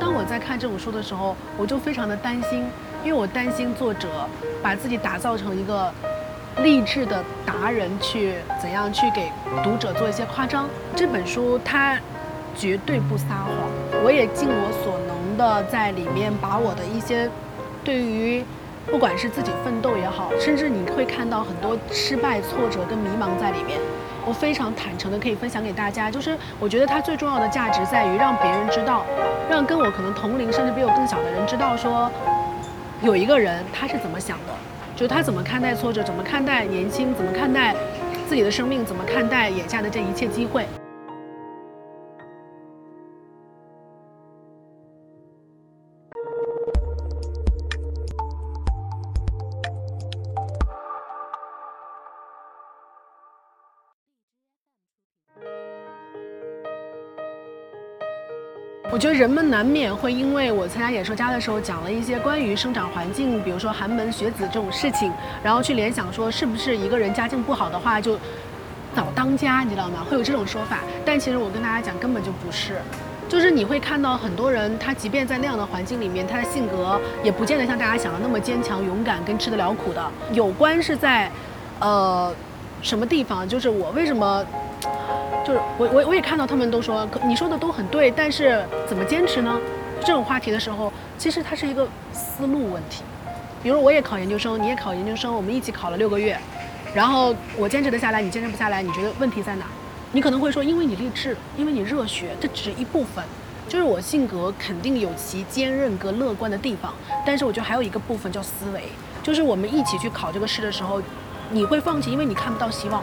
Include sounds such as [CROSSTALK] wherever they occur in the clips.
当我在看这本书的时候，我就非常的担心，因为我担心作者把自己打造成一个励志的达人，去怎样去给读者做一些夸张。这本书它绝对不撒谎，我也尽我所能的在里面把我的一些对于不管是自己奋斗也好，甚至你会看到很多失败、挫折跟迷茫在里面。我非常坦诚的可以分享给大家，就是我觉得它最重要的价值在于让别人知道，让跟我可能同龄甚至比我更小的人知道说，有一个人他是怎么想的，就是他怎么看待挫折，怎么看待年轻，怎么看待自己的生命，怎么看待眼下的这一切机会。我觉得人们难免会因为我参加演说家的时候讲了一些关于生长环境，比如说寒门学子这种事情，然后去联想说是不是一个人家境不好的话就早当家，你知道吗？会有这种说法。但其实我跟大家讲，根本就不是。就是你会看到很多人，他即便在那样的环境里面，他的性格也不见得像大家想的那么坚强、勇敢跟吃得了苦的。有关是在，呃，什么地方？就是我为什么？就是我我我也看到他们都说，你说的都很对，但是怎么坚持呢？这种话题的时候，其实它是一个思路问题。比如我也考研究生，你也考研究生，我们一起考了六个月，然后我坚持得下来，你坚持不下来，你觉得问题在哪？你可能会说，因为你励志，因为你热血，这只是一部分。就是我性格肯定有其坚韧跟乐观的地方，但是我觉得还有一个部分叫思维，就是我们一起去考这个试的时候，你会放弃，因为你看不到希望。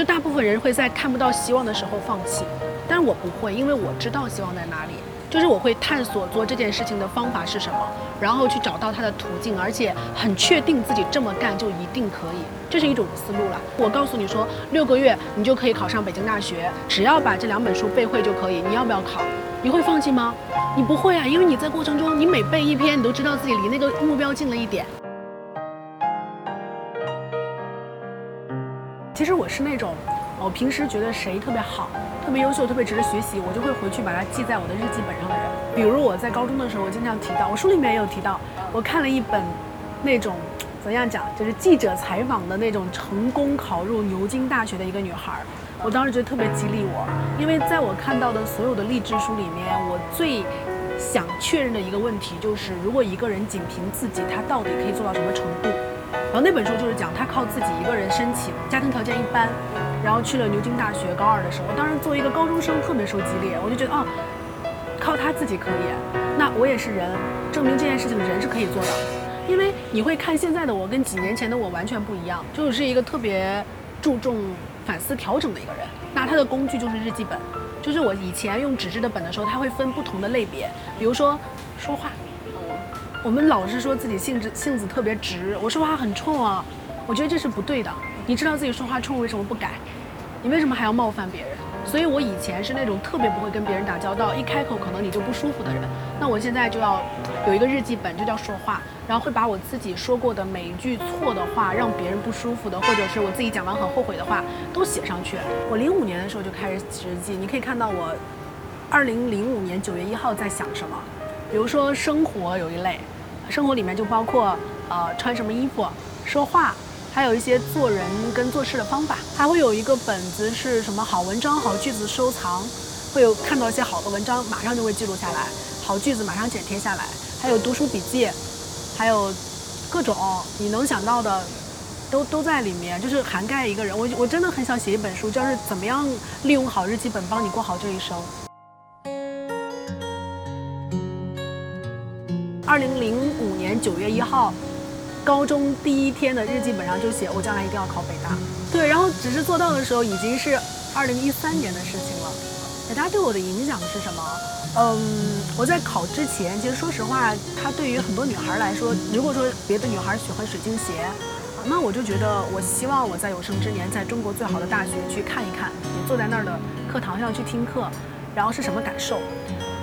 就大部分人会在看不到希望的时候放弃，但是我不会，因为我知道希望在哪里。就是我会探索做这件事情的方法是什么，然后去找到它的途径，而且很确定自己这么干就一定可以，这是一种思路了。我告诉你说，六个月你就可以考上北京大学，只要把这两本书背会就可以。你要不要考？你会放弃吗？你不会啊，因为你在过程中，你每背一篇，你都知道自己离那个目标近了一点。其实我是那种，我平时觉得谁特别好、特别优秀、特别值得学习，我就会回去把它记在我的日记本上的人。比如我在高中的时候，我经常提到，我书里面也有提到，我看了一本那种怎样讲，就是记者采访的那种成功考入牛津大学的一个女孩。我当时觉得特别激励我，因为在我看到的所有的励志书里面，我最想确认的一个问题就是，如果一个人仅凭自己，他到底可以做到什么程度？然后那本书就是讲他靠自己一个人申请，家庭条件一般，然后去了牛津大学。高二的时候，当时作为一个高中生特别受激励，我就觉得哦，靠他自己可以，那我也是人，证明这件事情人是可以做到的。因为你会看现在的我跟几年前的我完全不一样，就是一个特别注重反思调整的一个人。那他的工具就是日记本，就是我以前用纸质的本的时候，他会分不同的类别，比如说说话。我们老是说自己性子性子特别直，我说话很冲啊，我觉得这是不对的。你知道自己说话冲，为什么不改？你为什么还要冒犯别人？所以我以前是那种特别不会跟别人打交道，一开口可能你就不舒服的人。那我现在就要有一个日记本，就叫说话，然后会把我自己说过的每一句错的话，让别人不舒服的，或者是我自己讲完很后悔的话，都写上去。我零五年的时候就开始写日记，你可以看到我二零零五年九月一号在想什么。比如说生活有一类，生活里面就包括呃穿什么衣服、说话，还有一些做人跟做事的方法。还会有一个本子是什么好文章、好句子收藏，会有看到一些好的文章，马上就会记录下来；好句子马上剪贴下来。还有读书笔记，还有各种你能想到的，都都在里面，就是涵盖一个人。我我真的很想写一本书，就是怎么样利用好日记本帮你过好这一生。二零零五年九月一号，高中第一天的日记本上就写我将来一定要考北大。对，然后只是做到的时候已经是二零一三年的事情了。北大对我的影响是什么？嗯，我在考之前，其实说实话，它对于很多女孩来说，如果说别的女孩喜欢水晶鞋，那我就觉得，我希望我在有生之年，在中国最好的大学去看一看，你坐在那儿的课堂上去听课，然后是什么感受。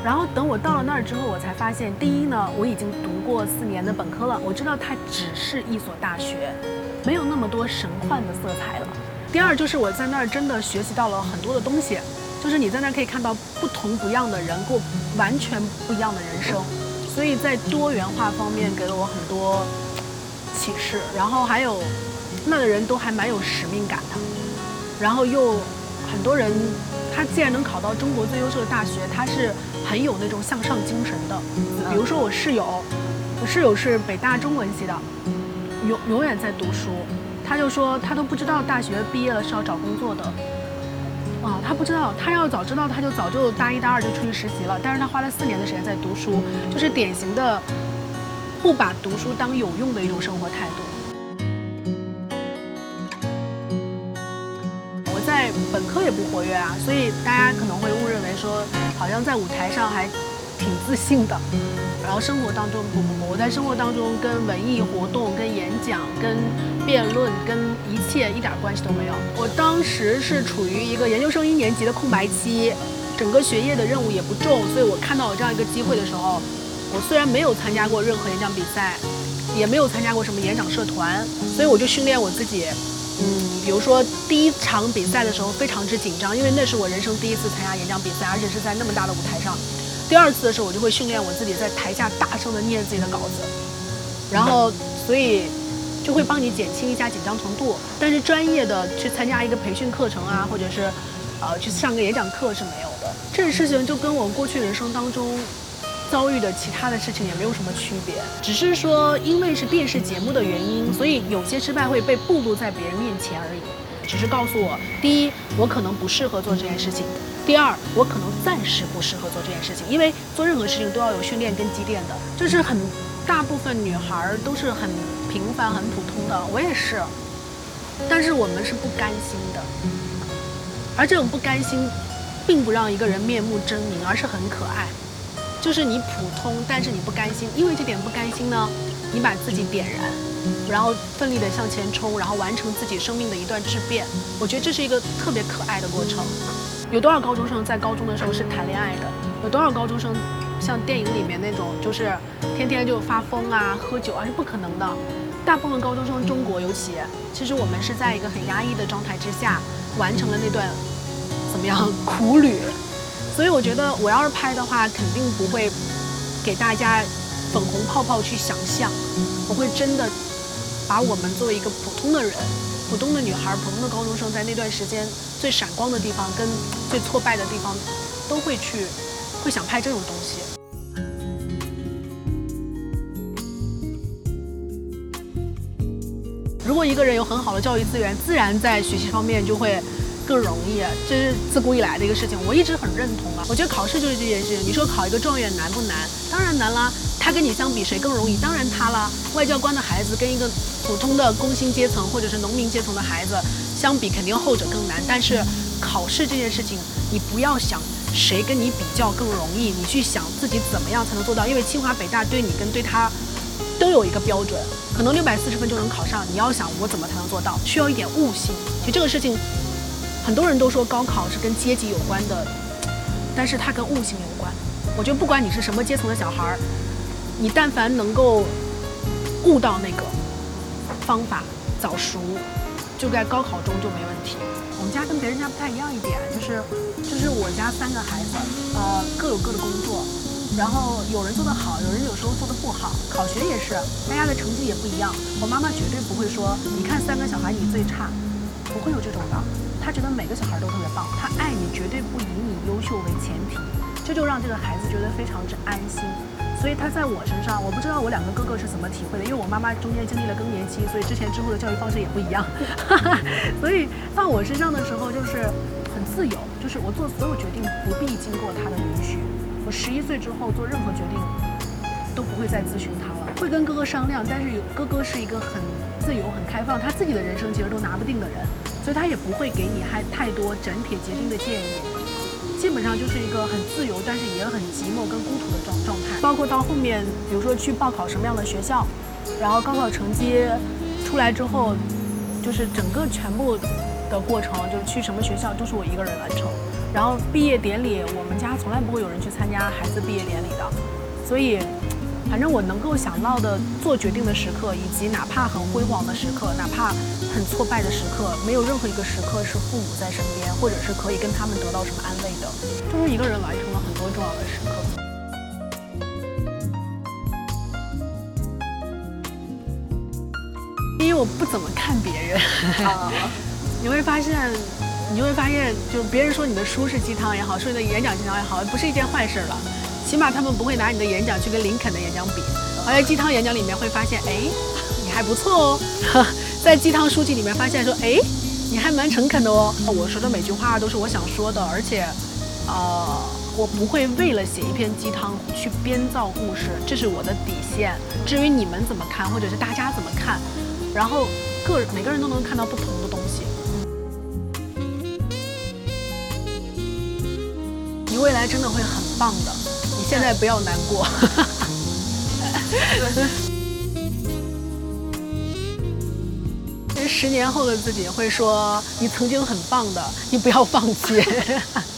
然后等我到了那儿之后，我才发现，第一呢，我已经读过四年的本科了，我知道它只是一所大学，没有那么多神幻的色彩了。第二就是我在那儿真的学习到了很多的东西。就是你在那儿可以看到不同不样的人过完全不一样的人生，所以在多元化方面给了我很多启示。然后还有那儿的人都还蛮有使命感的，然后又很多人他既然能考到中国最优秀的大学，他是很有那种向上精神的。比如说我室友，我室友是北大中文系的，永永远在读书，他就说他都不知道大学毕业了是要找工作的。啊，他不知道，他要早知道，他就早就大一、大二就出去实习了。但是他花了四年的时间在读书，就是典型的不把读书当有用的一种生活态度。本科也不活跃啊，所以大家可能会误认为说，好像在舞台上还。挺自信的，然后生活当中不不不，我在生活当中跟文艺活动、跟演讲、跟辩论、跟一切一点关系都没有。我当时是处于一个研究生一年级的空白期，整个学业的任务也不重，所以我看到我这样一个机会的时候，我虽然没有参加过任何演讲比赛，也没有参加过什么演讲社团，所以我就训练我自己，嗯，比如说第一场比赛的时候非常之紧张，因为那是我人生第一次参加演讲比赛，而且是在那么大的舞台上。第二次的时候，我就会训练我自己在台下大声的念自己的稿子，然后所以就会帮你减轻一下紧张程度。但是专业的去参加一个培训课程啊，或者是呃去上个演讲课是没有的。这个事情就跟我过去人生当中遭遇的其他的事情也没有什么区别，只是说因为是电视节目的原因，所以有些失败会被暴露在别人面前而已。只是告诉我，第一，我可能不适合做这件事情。第二，我可能暂时不适合做这件事情，因为做任何事情都要有训练跟积淀的。就是很大部分女孩都是很平凡、很普通的，我也是。但是我们是不甘心的，而这种不甘心，并不让一个人面目狰狞，而是很可爱。就是你普通，但是你不甘心，因为这点不甘心呢，你把自己点燃，然后奋力的向前冲，然后完成自己生命的一段质变。我觉得这是一个特别可爱的过程。有多少高中生在高中的时候是谈恋爱的？有多少高中生像电影里面那种，就是天天就发疯啊、喝酒啊，是不可能的。大部分高中生，中国尤其，其实我们是在一个很压抑的状态之下，完成了那段怎么样苦旅。所以我觉得，我要是拍的话，肯定不会给大家粉红泡泡去想象，我会真的把我们作为一个普通的人。普通的女孩，普通的高中生，在那段时间最闪光的地方跟最挫败的地方，都会去，会想拍这种东西。如果一个人有很好的教育资源，自然在学习方面就会更容易，这是自古以来的一个事情，我一直很认同啊。我觉得考试就是这件事情。你说考一个状元难不难？当然难啦。他跟你相比，谁更容易？当然他了。外交官的孩子跟一个普通的工薪阶层或者是农民阶层的孩子相比，肯定后者更难。但是考试这件事情，你不要想谁跟你比较更容易，你去想自己怎么样才能做到。因为清华北大对你跟对他都有一个标准，可能六百四十分就能考上。你要想我怎么才能做到，需要一点悟性。其实这个事情，很多人都说高考是跟阶级有关的，但是它跟悟性有关。我觉得不管你是什么阶层的小孩儿。你但凡能够悟到那个方法，早熟，就在高考中就没问题。我们家跟别人家不太一样一点，就是就是我家三个孩子，呃，各有各的工作，然后有人做得好，有人有时候做得不好。考学也是，大家的成绩也不一样。我妈妈绝对不会说，你看三个小孩你最差，不会有这种的。他觉得每个小孩都特别棒，他爱你绝对不以你优秀为前提，这就让这个孩子觉得非常之安心。所以他在我身上，我不知道我两个哥哥是怎么体会的，因为我妈妈中间经历了更年期，所以之前之后的教育方式也不一样。[LAUGHS] 所以放我身上的时候就是很自由，就是我做所有决定不必经过他的允许。我十一岁之后做任何决定都不会再咨询他了，会跟哥哥商量，但是有哥哥是一个很自由、很开放，他自己的人生其实都拿不定的人，所以他也不会给你还太多斩铁截钉的建议。基本上就是一个很自由，但是也很寂寞跟孤独的状状态。包括到后面，比如说去报考什么样的学校，然后高考成绩出来之后，就是整个全部的过程，就是去什么学校都是我一个人完成。然后毕业典礼，我们家从来不会有人去参加孩子毕业典礼的，所以。反正我能够想到的做决定的时刻，以及哪怕很辉煌的时刻，哪怕很挫败的时刻，没有任何一个时刻是父母在身边，或者是可以跟他们得到什么安慰的，就是一个人完成了很多重要的时刻。因为我不怎么看别人，[LAUGHS] 你会发现，你就会发现，就别人说你的书是鸡汤也好，说你的演讲鸡汤也好，不是一件坏事了。起码他们不会拿你的演讲去跟林肯的演讲比，而在鸡汤演讲里面会发现，哎，你还不错哦，[LAUGHS] 在鸡汤书籍里面发现说，哎，你还蛮诚恳的哦。我说的每句话都是我想说的，而且，呃，我不会为了写一篇鸡汤去编造故事，这是我的底线。至于你们怎么看，或者是大家怎么看，然后个每个人都能看到不同的东西。你未来真的会很棒的。现在不要难过。[LAUGHS] 其实十年后的自己会说：“你曾经很棒的，你不要放弃。” [LAUGHS]